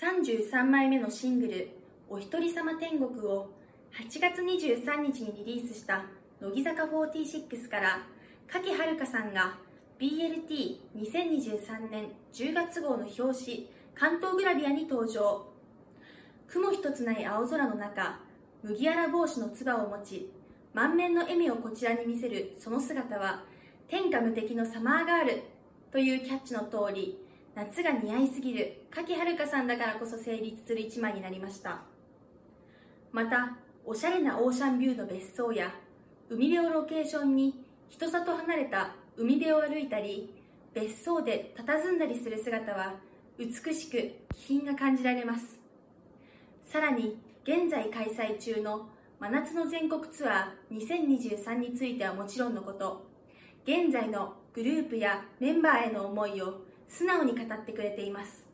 33枚目のシングル「おひとりさま天国」を8月23日にリリースした乃木坂46から柿遥さんが BLT2023 年10月号の表紙関東グラビアに登場。雲一つない青空の中麦わら帽子のつばを持ち満面の笑みをこちらに見せるその姿は天下無敵のサマーガールというキャッチの通り夏が似合いすぎる。柿遥さんだからこそ成立する一枚になりました。またおしゃれなオーシャンビューの別荘や海辺をロケーションに人里離れた海辺を歩いたり別荘で佇んだりする姿は美しく気品が感じられます。さらに現在開催中の真夏の全国ツアー2023についてはもちろんのこと現在のグループやメンバーへの思いを素直に語ってくれています。